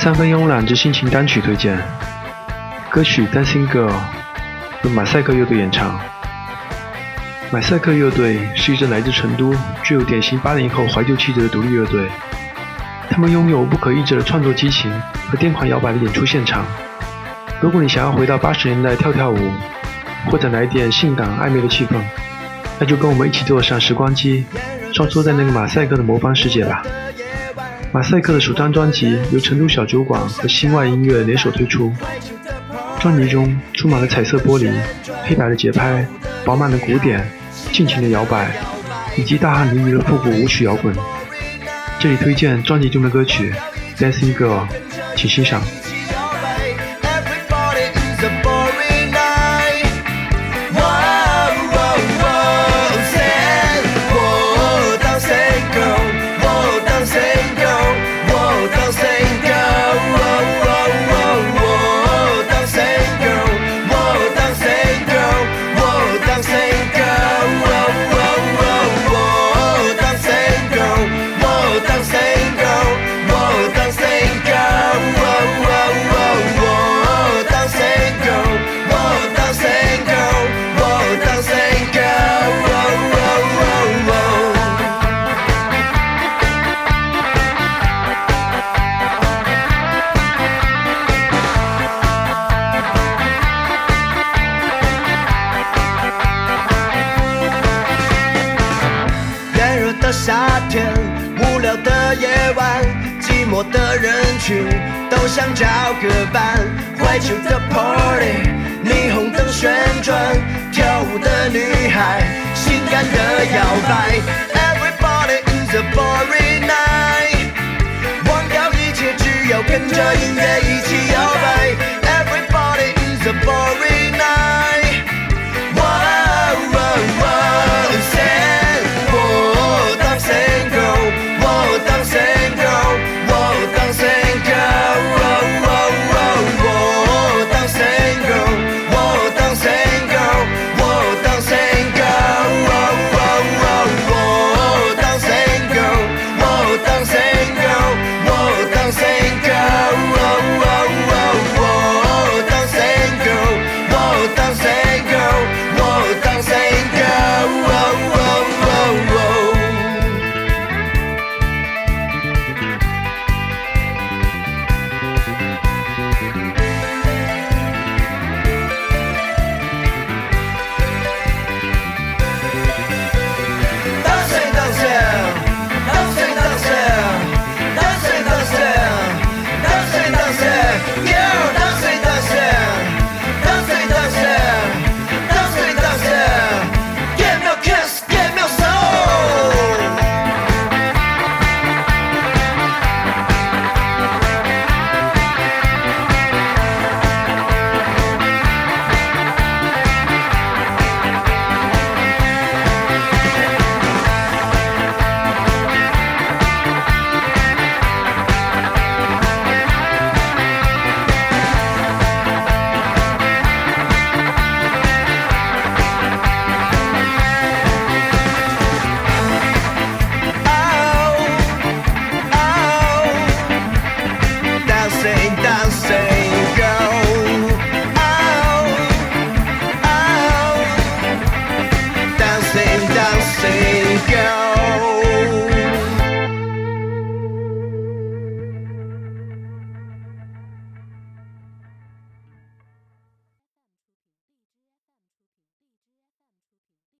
三分慵懒之心情单曲推荐，歌曲《Dancing Girl》由马赛克乐队演唱。马赛克乐队是一支来自成都、具有典型八零后怀旧气质的独立乐队。他们拥有不可抑制的创作激情和癫狂摇摆的演出现场，如果你想要回到八十年代跳跳舞，或者来点性感暧昧的气氛，那就跟我们一起坐上时光机，穿梭在那个马赛克的魔方世界吧。马赛克的首张专辑由成都小酒馆和心外音乐联手推出，专辑中充满了彩色玻璃、黑白的节拍、饱满的鼓点、尽情的摇摆，以及大汗淋漓的复古舞曲摇滚。这里推荐专辑中的歌曲《Dancing Girl》，请欣赏。夏天，无聊的夜晚，寂寞的人群都想找个伴。怀旧的 party，霓虹灯旋转，跳舞的女孩，性感的摇摆。Everybody is a boring night，忘掉一切，只要跟着音乐